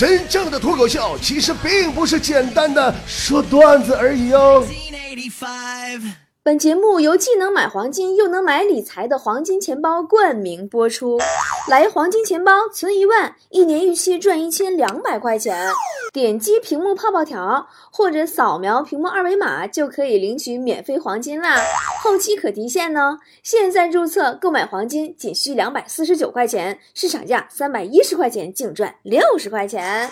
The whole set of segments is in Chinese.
真正的脱口秀其实并不是简单的说段子而已哦。本节目由既能买黄金又能买理财的黄金钱包冠名播出。来黄金钱包存一万，一年预期赚一千两百块钱。点击屏幕泡泡条或者扫描屏幕二维码就可以领取免费黄金啦，后期可提现呢。现在注册购买黄金仅需两百四十九块钱，市场价三百一十块钱，净赚六十块钱。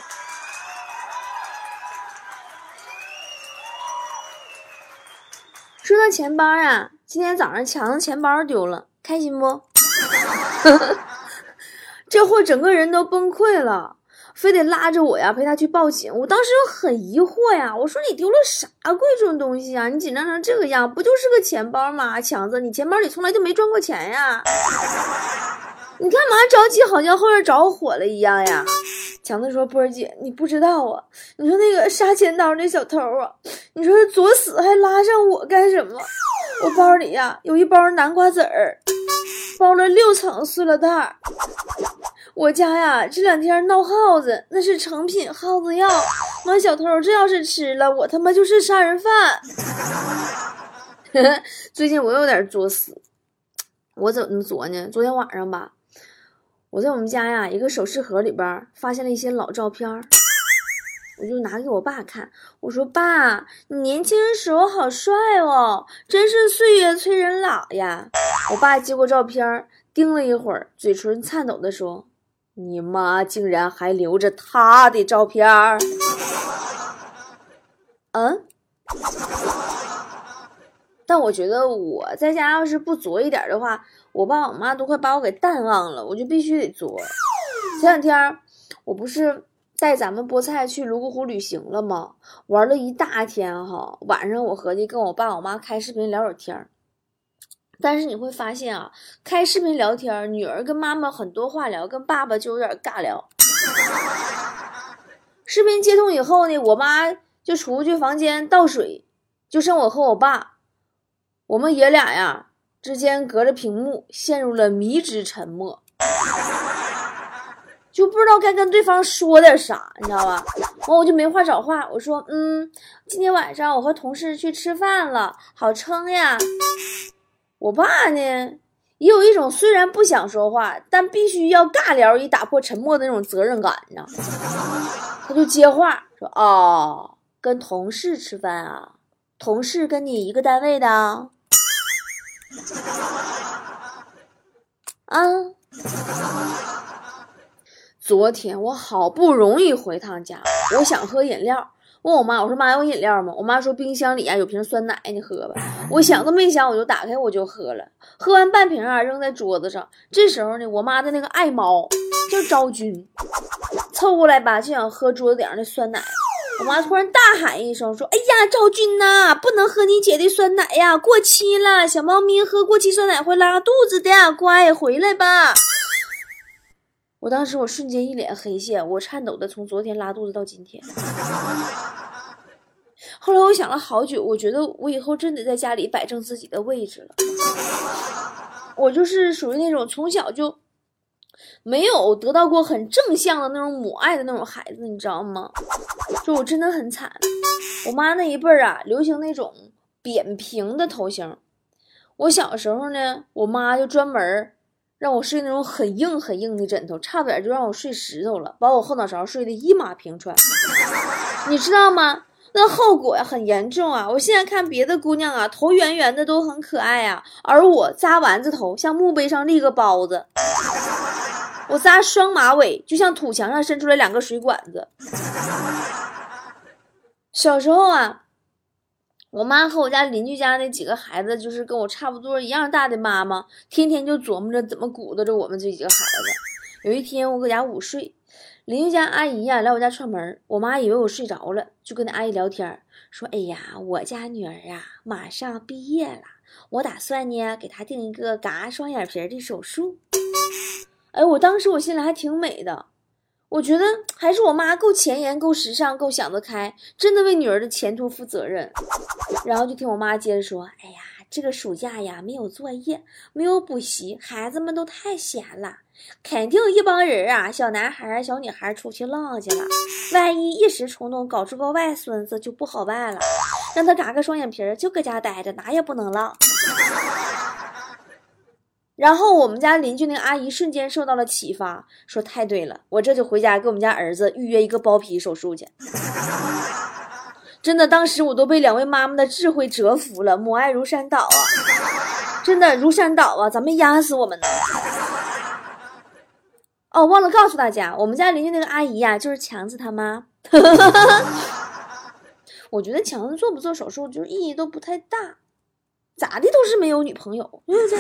说到钱包啊，今天早上强子钱包丢了，开心不？这货整个人都崩溃了，非得拉着我呀陪他去报警。我当时就很疑惑呀，我说你丢了啥贵重东西啊？你紧张成这个样，不就是个钱包吗？强子，你钱包里从来就没赚过钱呀？你干嘛着急，好像后院着火了一样呀？强子说：“波儿姐，你不知道啊，你说那个杀钱刀那小偷啊，你说作死还拉上我干什么？我包里呀有一包南瓜籽儿，包了六层塑料袋。我家呀这两天闹耗子，那是成品耗子药。妈，小偷这要是吃了，我他妈就是杀人犯。最近我有点作死，我怎么作呢？昨天晚上吧。”我在我们家呀，一个首饰盒里边发现了一些老照片我就拿给我爸看，我说：“爸，你年轻时候好帅哦，真是岁月催人老呀。”我爸接过照片盯了一会儿，嘴唇颤抖的说：“你妈竟然还留着他的照片嗯。但我觉得我在家要是不作一点的话，我爸我妈都快把我给淡忘了，我就必须得作。前两天我不是带咱们菠菜去泸沽湖旅行了吗？玩了一大天哈，晚上我合计跟我爸我妈开视频聊会儿天儿。但是你会发现啊，开视频聊天，女儿跟妈妈很多话聊，跟爸爸就有点尬聊。视频接通以后呢，我妈就出去房间倒水，就剩我和我爸。我们爷俩呀之间隔着屏幕陷入了迷之沉默，就不知道该跟对方说点啥，你知道吧？完我就没话找话，我说，嗯，今天晚上我和同事去吃饭了，好撑呀。我爸呢也有一种虽然不想说话，但必须要尬聊以打破沉默的那种责任感，你知道他就接话说，哦，跟同事吃饭啊？同事跟你一个单位的？啊！昨天我好不容易回趟家，我想喝饮料，问我妈，我说妈有饮料吗？我妈说冰箱里啊有瓶酸奶，你喝吧。我想都没想，我就打开我就喝了，喝完半瓶啊扔在桌子上。这时候呢，我妈的那个爱猫叫昭君，凑过来吧就想喝桌子顶上的酸奶。我妈突然大喊一声，说：“哎呀，赵军呐，不能喝你姐的酸奶呀，过期了。小猫咪喝过期酸奶会拉肚子的，乖，回来吧。”我当时我瞬间一脸黑线，我颤抖的从昨天拉肚子到今天。后来我想了好久，我觉得我以后真得在家里摆正自己的位置了。我就是属于那种从小就。没有得到过很正向的那种母爱的那种孩子，你知道吗？就我真的很惨。我妈那一辈儿啊，流行那种扁平的头型。我小时候呢，我妈就专门让我睡那种很硬很硬的枕头，差点就让我睡石头了，把我后脑勺睡得一马平川。你知道吗？那后果呀很严重啊！我现在看别的姑娘啊，头圆圆的都很可爱啊，而我扎丸子头，像墓碑上立个包子。我扎双马尾，就像土墙上伸出来两个水管子。小时候啊，我妈和我家邻居家那几个孩子，就是跟我差不多一样大的妈妈，天天就琢磨着怎么鼓捣着我们这几个孩子。有一天我搁家午睡，邻居家阿姨呀来我家串门，我妈以为我睡着了，就跟那阿姨聊天，说：“哎呀，我家女儿啊马上毕业了，我打算呢给她定一个嘎双眼皮的手术。”哎，我当时我心里还挺美的，我觉得还是我妈够前沿、够时尚、够想得开，真的为女儿的前途负责任。然后就听我妈接着说：“哎呀，这个暑假呀，没有作业，没有补习，孩子们都太闲了，肯定一帮人啊，小男孩、小女孩出去浪去了。万一一时冲动搞出个外孙子，就不好办了。让他嘎个双眼皮，就搁家待着，哪也不能浪。然后我们家邻居那个阿姨瞬间受到了启发，说太对了，我这就回家给我们家儿子预约一个包皮手术去。真的，当时我都被两位妈妈的智慧折服了，母爱如山倒啊！真的如山倒啊，咋没压死我们呢？哦，忘了告诉大家，我们家邻居那个阿姨呀，就是强子他妈。我觉得强子做不做手术，就是意义都不太大，咋的都是没有女朋友，对不对？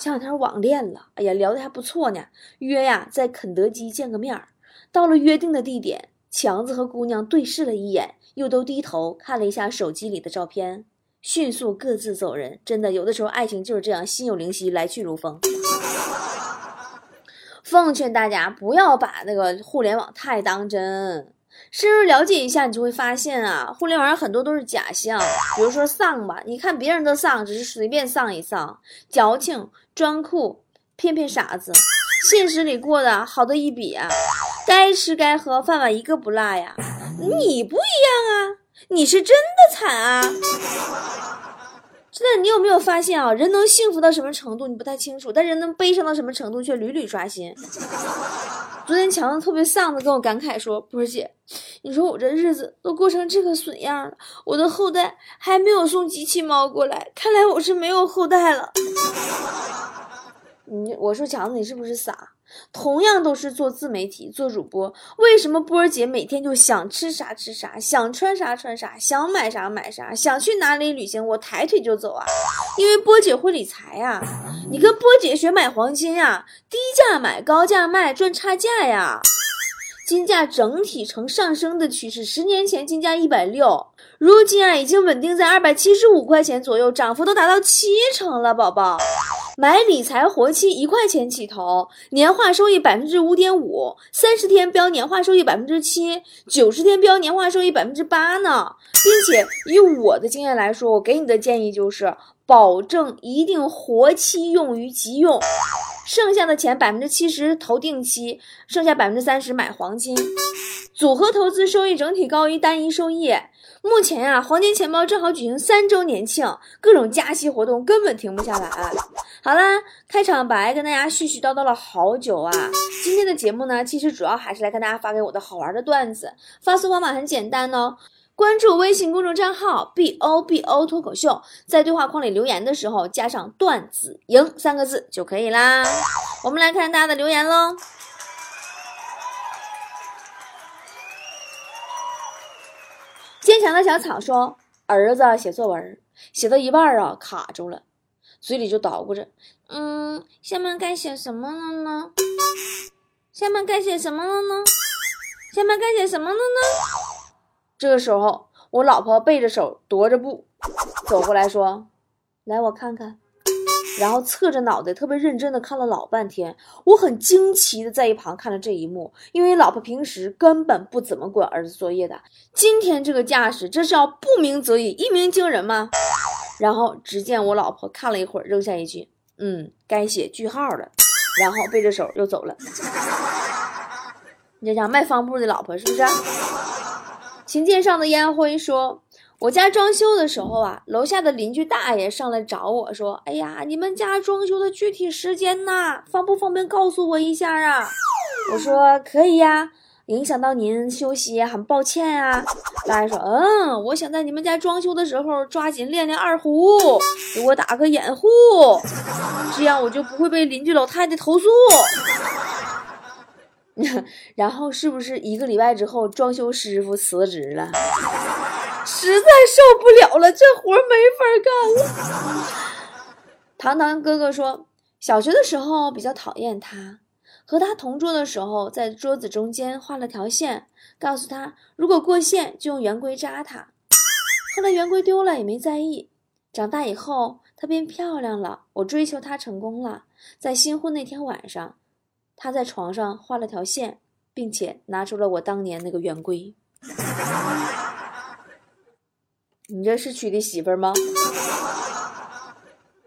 前两天网恋了，哎呀，聊的还不错呢，约呀在肯德基见个面儿。到了约定的地点，强子和姑娘对视了一眼。又都低头看了一下手机里的照片，迅速各自走人。真的，有的时候爱情就是这样，心有灵犀，来去如风。奉劝大家不要把那个互联网太当真，深入了解一下，你就会发现啊，互联网上很多都是假象。比如说丧吧，你看别人的丧，只是随便丧一丧，矫情、装酷、骗骗傻子，现实里过的好的一比啊，该吃该喝，饭碗一个不落呀。你不一样啊，你是真的惨啊！真的，你有没有发现啊？人能幸福到什么程度你不太清楚，但人能悲伤到什么程度却屡屡刷新。昨天强子特别丧的跟我感慨说：“波姐，你说我这日子都过成这个损样了，我的后代还没有送机器猫过来，看来我是没有后代了。”你我说强子，你是不是傻？同样都是做自媒体、做主播，为什么波儿姐每天就想吃啥吃啥，想穿啥穿啥，想买啥买啥，想去哪里旅行，我抬腿就走啊？因为波姐会理财呀，你跟波姐学买黄金呀，低价买，高价卖，赚差价呀。金价整体呈上升的趋势，十年前金价一百六，如今啊已经稳定在二百七十五块钱左右，涨幅都达到七成了，宝宝。买理财活期一块钱起投，年化收益百分之五点五，三十天标年化收益百分之七，九十天标年化收益百分之八呢。并且以我的经验来说，我给你的建议就是，保证一定活期用于急用，剩下的钱百分之七十投定期，剩下百分之三十买黄金，组合投资收益整体高于单一收益。目前呀，黄金钱包正好举行三周年庆，各种加息活动根本停不下来。好啦，开场白跟大家絮絮叨叨了好久啊。今天的节目呢，其实主要还是来跟大家发给我的好玩的段子。发送方法很简单哦，关注微信公众账号 b o b o 脱口秀，在对话框里留言的时候加上“段子赢”三个字就可以啦。我们来看大家的留言喽。坚强的小草说：“儿子写作文，写到一半啊，卡住了，嘴里就捣鼓着，嗯，下面该写什么了呢？下面该写什么了呢？下面该写什么了呢？”这个时候，我老婆背着手，踱着步走过来说：“来，我看看。”然后侧着脑袋，特别认真的看了老半天。我很惊奇的在一旁看着这一幕，因为老婆平时根本不怎么管儿子作业的。今天这个架势，这是要不鸣则已，一鸣惊人吗？然后只见我老婆看了一会儿，扔下一句：“嗯，该写句号了。”然后背着手又走了。你讲卖方布的老婆是不是？琴键上的烟灰说。我家装修的时候啊，楼下的邻居大爷上来找我说：“哎呀，你们家装修的具体时间呢？方不方便告诉我一下啊？”我说：“可以呀，影响到您休息，很抱歉啊。”大爷说：“嗯，我想在你们家装修的时候抓紧练练二胡，给我打个掩护，这样我就不会被邻居老太太投诉。”然后是不是一个礼拜之后，装修师傅辞职了？实在受不了了，这活没法干了。糖糖哥哥说，小学的时候比较讨厌他，和他同桌的时候，在桌子中间画了条线，告诉他如果过线就用圆规扎他。后来圆规丢了也没在意。长大以后他变漂亮了，我追求他成功了。在新婚那天晚上，他在床上画了条线，并且拿出了我当年那个圆规。你这是娶的媳妇吗？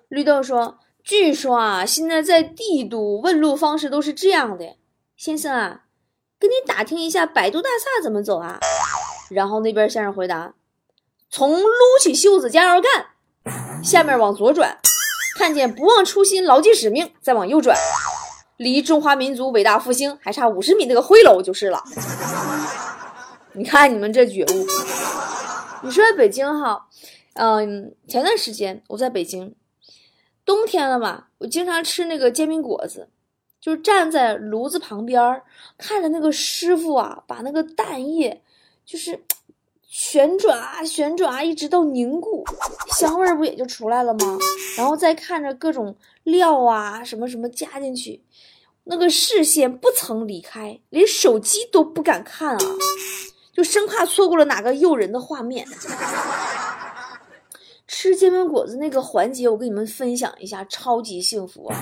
绿豆说：“据说啊，现在在帝都问路方式都是这样的，先生啊，跟你打听一下百度大厦怎么走啊？”然后那边先生回答：“从撸起袖子加油干，下面往左转，看见不忘初心、牢记使命，再往右转，离中华民族伟大复兴还差五十米那个灰楼就是了。”你看你们这觉悟。你说在北京哈，嗯，前段时间我在北京，冬天了嘛，我经常吃那个煎饼果子，就是站在炉子旁边看着那个师傅啊，把那个蛋液就是旋转啊旋转啊，一直到凝固，香味儿不也就出来了吗？然后再看着各种料啊什么什么加进去，那个视线不曾离开，连手机都不敢看啊。就生怕错过了哪个诱人的画面。吃煎饼果子那个环节，我跟你们分享一下，超级幸福啊！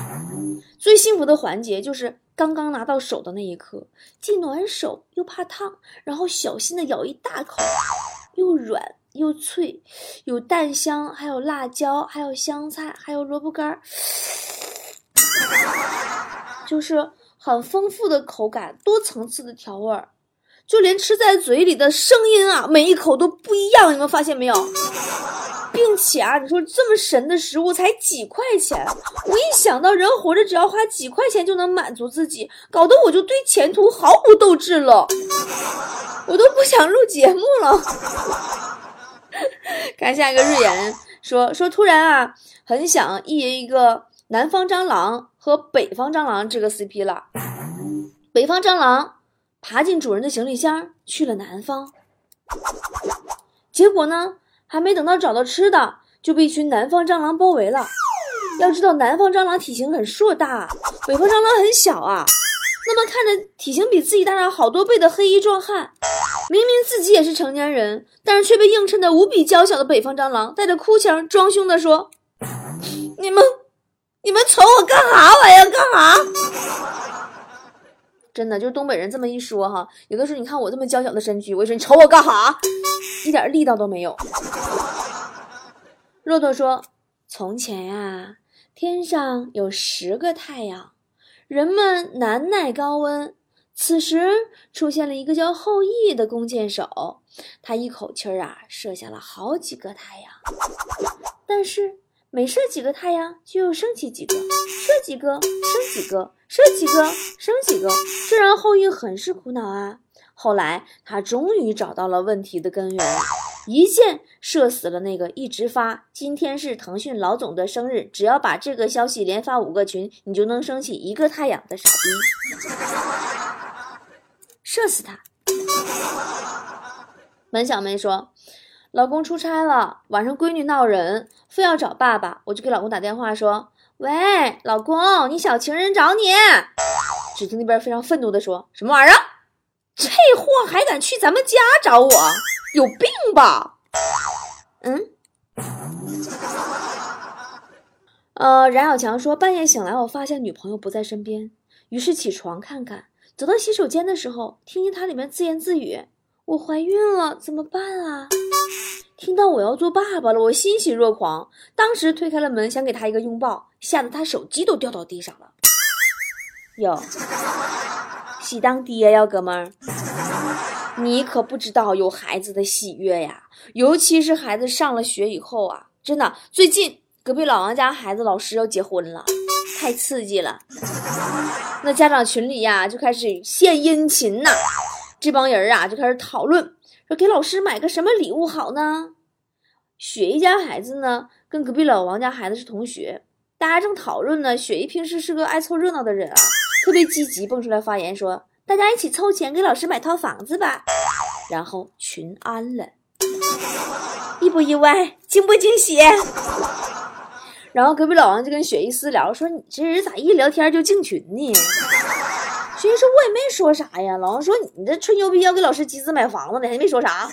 最幸福的环节就是刚刚拿到手的那一刻，既暖手又怕烫，然后小心的咬一大口，又软又脆，有蛋香，还有辣椒，还有香菜，还有萝卜干儿，就是很丰富的口感，多层次的调味儿。就连吃在嘴里的声音啊，每一口都不一样，你们发现没有？并且啊，你说这么神的食物才几块钱，我一想到人活着只要花几块钱就能满足自己，搞得我就对前途毫无斗志了，我都不想录节目了。看下一个日言说说，突然啊，很想一人一个南方蟑螂和北方蟑螂这个 CP 了，北方蟑螂。爬进主人的行李箱去了南方，结果呢，还没等到找到吃的，就被一群南方蟑螂包围了。要知道，南方蟑螂体型很硕大，北方蟑螂很小啊。那么，看着体型比自己大上好多倍的黑衣壮汉，明明自己也是成年人，但是却被映衬的无比娇小的北方蟑螂，带着哭腔装凶的说：“你们，你们瞅我干啥玩意儿？干啥？”真的就是东北人这么一说哈，有的时候你看我这么娇小的身躯，我说你瞅我干哈，一点力道都没有。骆驼说：“从前呀，天上有十个太阳，人们难耐高温。此时出现了一个叫后羿的弓箭手，他一口气儿啊射下了好几个太阳，但是。”每射几个太阳，就又升起几个；射几个，升几个；射几个，升几个。这让后羿很是苦恼啊。后来他终于找到了问题的根源，一箭射死了那个一直发“今天是腾讯老总的生日，只要把这个消息连发五个群，你就能升起一个太阳”的傻逼。射死他！门小妹说。老公出差了，晚上闺女闹人，非要找爸爸，我就给老公打电话说：“喂，老公，你小情人找你。”只听那边非常愤怒的说：“什么玩意儿？这货还敢去咱们家找我？有病吧？”嗯。呃，冉小强说：“半夜醒来，我发现女朋友不在身边，于是起床看看，走到洗手间的时候，听见她里面自言自语。”我怀孕了，怎么办啊？听到我要做爸爸了，我欣喜若狂，当时推开了门，想给他一个拥抱，吓得他手机都掉到地上了。哟，喜当爹呀，哥们儿，你可不知道有孩子的喜悦呀，尤其是孩子上了学以后啊，真的，最近隔壁老王家孩子老师要结婚了，太刺激了，那家长群里呀就开始献殷勤呐。这帮人啊，就开始讨论，说给老师买个什么礼物好呢？雪姨家孩子呢，跟隔壁老王家孩子是同学，大家正讨论呢。雪姨平时是个爱凑热闹的人啊，特别积极，蹦出来发言说：“大家一起凑钱给老师买套房子吧。”然后群安了，意不意外？惊不惊喜？然后隔壁老王就跟雪姨私聊说：“你这人咋一聊天就进群呢？”其实我也没说啥呀，老王说你这吹牛逼要给老师集资买房子呢，还没说啥。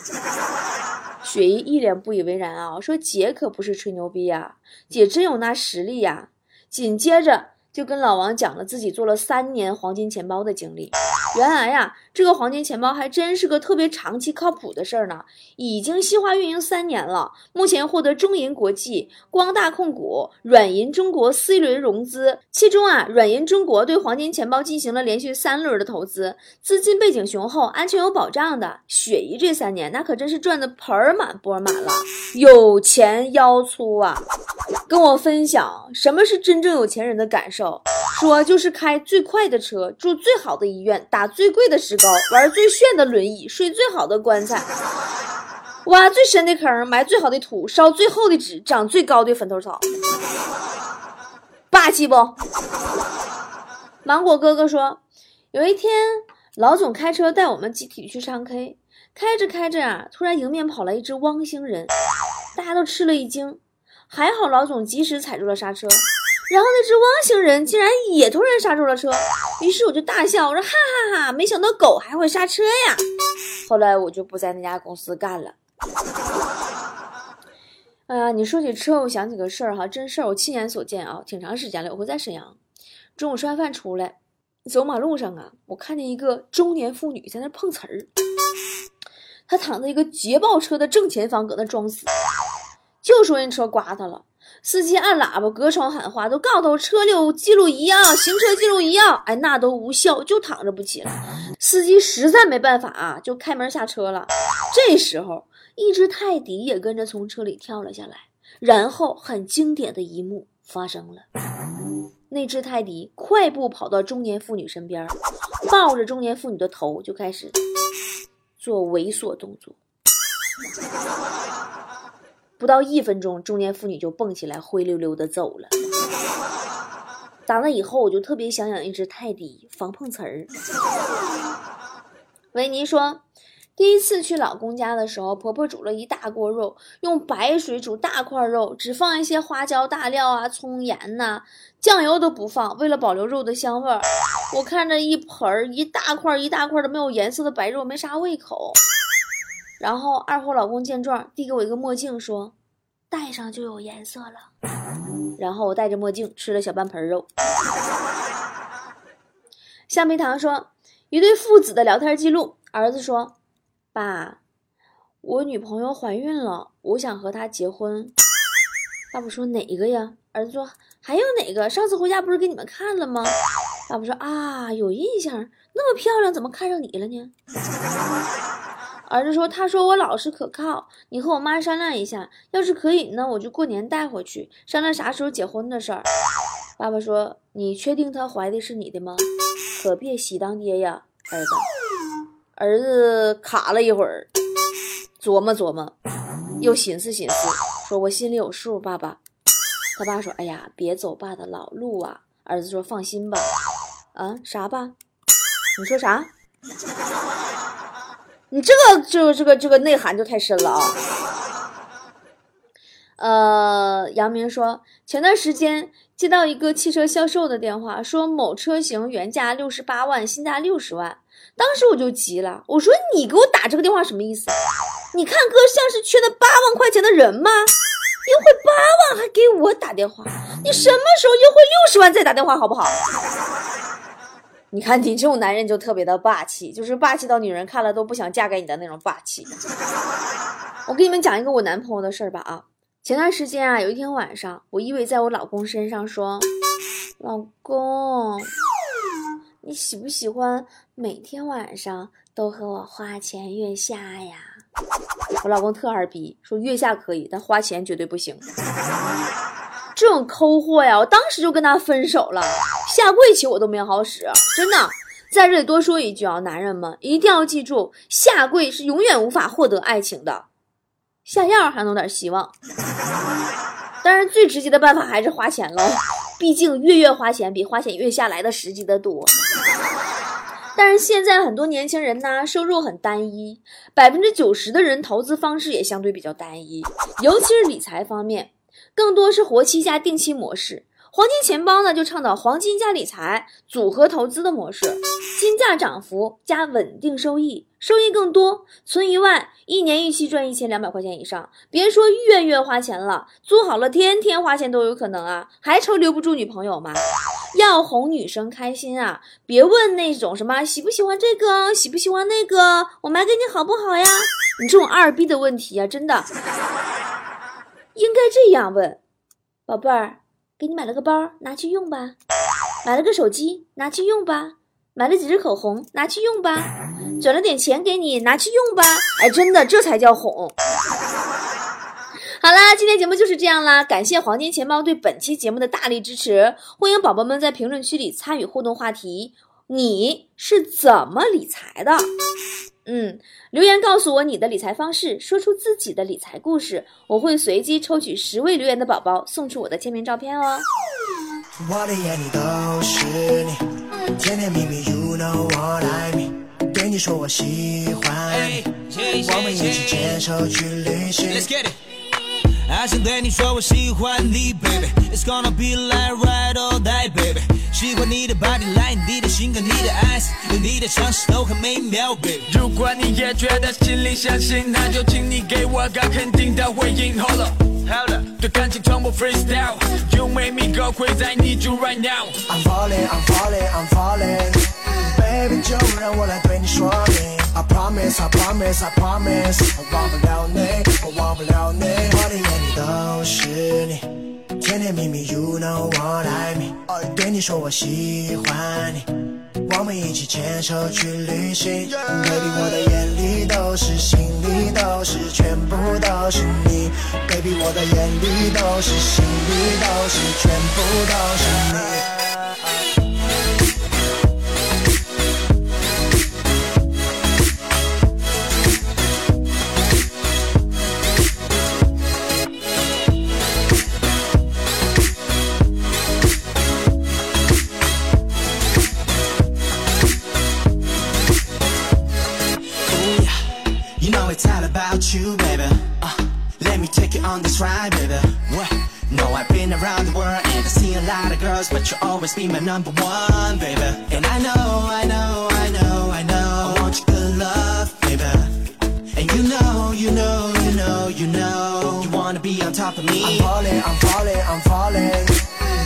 雪姨一脸不以为然啊，说姐可不是吹牛逼呀，姐真有那实力呀。紧接着就跟老王讲了自己做了三年黄金钱包的经历。原来呀，这个黄金钱包还真是个特别长期靠谱的事儿呢。已经细化运营三年了，目前获得中银国际、光大控股、软银中国 C 轮融资，其中啊，软银中国对黄金钱包进行了连续三轮的投资，资金背景雄厚，安全有保障的。雪姨这三年那可真是赚的盆满钵满了，有钱腰粗啊！跟我分享什么是真正有钱人的感受，说就是开最快的车，住最好的医院，打打最贵的石膏，玩最炫的轮椅，睡最好的棺材，挖最深的坑，埋最好的土，烧最厚的纸，长最高的坟头草，霸气不？芒果哥哥说，有一天老总开车带我们集体去唱 K，开着开着啊，突然迎面跑来一只汪星人，大家都吃了一惊。还好老总及时踩住了刹车，然后那只汪星人竟然也突然刹住了车，于是我就大笑，我说哈哈哈，没想到狗还会刹车呀！后来我就不在那家公司干了。哎呀，你说起车，我想起个事儿哈，真事儿，我亲眼所见啊，挺长时间了。我会在沈阳，中午吃完饭出来，走马路上啊，我看见一个中年妇女在那碰瓷儿，她躺在一个捷豹车的正前方，搁那装死。就说人车刮她了，司机按喇叭隔窗喊话，都告诉他车里有记录仪啊，行车记录仪啊，哎，那都无效，就躺着不起来。司机实在没办法啊，就开门下车了。这时候，一只泰迪也跟着从车里跳了下来，然后很经典的一幕发生了，那只泰迪快步跑到中年妇女身边，抱着中年妇女的头就开始做猥琐动作。不到一分钟，中年妇女就蹦起来，灰溜溜的走了。打那以后，我就特别想养一只泰迪，防碰瓷儿。维尼说，第一次去老公家的时候，婆婆煮了一大锅肉，用白水煮大块肉，只放一些花椒、大料啊、葱、盐呐，酱油都不放，为了保留肉的香味儿。我看着一盆儿一大块一大块的没有颜色的白肉，没啥胃口。然后二货老公见状，递给我一个墨镜，说：“戴上就有颜色了。”然后我戴着墨镜吃了小半盆肉。橡皮糖说：“一对父子的聊天记录，儿子说：‘爸，我女朋友怀孕了，我想和她结婚。’爸爸说：‘哪个呀？’儿子说：‘还有哪个？上次回家不是给你们看了吗？’爸爸说：‘啊，有印象，那么漂亮，怎么看上你了呢？’”儿子说：“他说我老实可靠，你和我妈商量一下，要是可以呢，我就过年带回去，商量啥时候结婚的事儿。”爸爸说：“你确定她怀的是你的吗？可别喜当爹呀，儿子。”儿子卡了一会儿，琢磨琢磨，又寻思寻思，说：“我心里有数，爸爸。”他爸说：“哎呀，别走爸的老路啊。”儿子说：“放心吧。”啊，啥爸？你说啥？你这个就这个这个内涵就太深了啊！呃，杨明说，前段时间接到一个汽车销售的电话，说某车型原价六十八万，现价六十万。当时我就急了，我说你给我打这个电话什么意思？你看哥像是缺那八万块钱的人吗？优惠八万还给我打电话，你什么时候优惠六十万再打电话好不好？你看你这种男人就特别的霸气，就是霸气到女人看了都不想嫁给你的那种霸气。我给你们讲一个我男朋友的事儿吧啊，前段时间啊，有一天晚上，我依偎在我老公身上说：“老公，你喜不喜欢每天晚上都和我花前月下呀？”我老公特二逼，说月下可以，但花钱绝对不行。这种抠货呀，我当时就跟他分手了。下跪起我都没好使，真的。在这里多说一句啊，男人们一定要记住，下跪是永远无法获得爱情的。下药还能有点希望，当然最直接的办法还是花钱喽。毕竟月月花钱比花钱月下来的实际的多。但是现在很多年轻人呢，收入很单一，百分之九十的人投资方式也相对比较单一，尤其是理财方面。更多是活期加定期模式，黄金钱包呢就倡导黄金加理财组合投资的模式，金价涨幅加稳定收益，收益更多，存一万，一年预期赚一千两百块钱以上。别说月月花钱了，租好了天天花钱都有可能啊，还愁留不住女朋友吗？要哄女生开心啊，别问那种什么喜不喜欢这个，喜不喜欢那个，我买给你好不好呀？你这种二逼的问题啊，真的应该这样问：宝贝儿，给你买了个包，拿去用吧；买了个手机，拿去用吧；买了几支口红，拿去用吧；转了点钱给你，拿去用吧。哎，真的，这才叫哄。好啦，今天节目就是这样啦，感谢黄金钱包对本期节目的大力支持，欢迎宝宝们在评论区里参与互动话题，你是怎么理财的？嗯，留言告诉我你的理财方式，说出自己的理财故事，我会随机抽取十位留言的宝宝送出我的签名照片哦。我的眼里都是你，甜甜蜜蜜，You know what I mean，对你说我喜欢你，我们一起牵手去旅行。I 想对你说我喜欢你，baby。It's gonna be like ride or die, 喜欢你的 body line，你的性格，你的 eyes，有你的尝试都很美妙，baby。如果你也觉得心里相信，那就请你给我个肯定的回应。Hold up, hold up，对感情从不 freestyle。You make me go crazy, I need you right now。I'm falling, I'm falling, I'm falling。Baby，就让我来对你说明。I promise, I promise, I promise，我忘不了你，我忘不了你，我的眼里都是你，甜甜蜜蜜，You know what I mean，对你说我喜欢你，我们一起牵手去旅行，Baby，我的眼里都是，心里都是，全部都是你，Baby，我的眼里都是，心里都是，全部都是你。you'll always be my number one, baby. And I know, I know, I know, I know, I want your good love, baby. And you know, you know, you know, you know, you wanna be on top of me. I'm falling, I'm falling, I'm falling.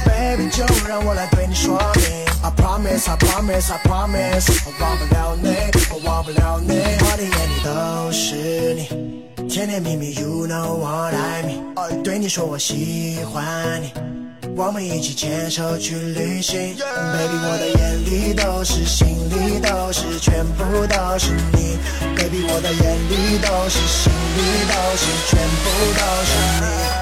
Baby，就让我来对你说明。I promise, I promise, I promise，我忘不了你，我忘不了你，我的眼里都是你，甜甜蜜蜜，You know what I mean。对你说我喜欢你。 我们一起牵手去旅行，Baby，我的眼里都是，心里都是，全部都是你，Baby，我的眼里都是，心里都是，全部都是你。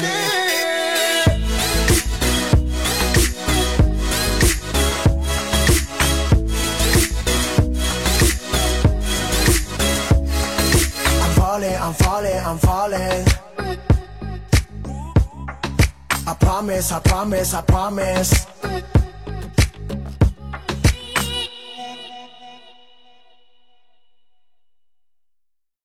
你。I'm falling. I promise, I promise, I promise.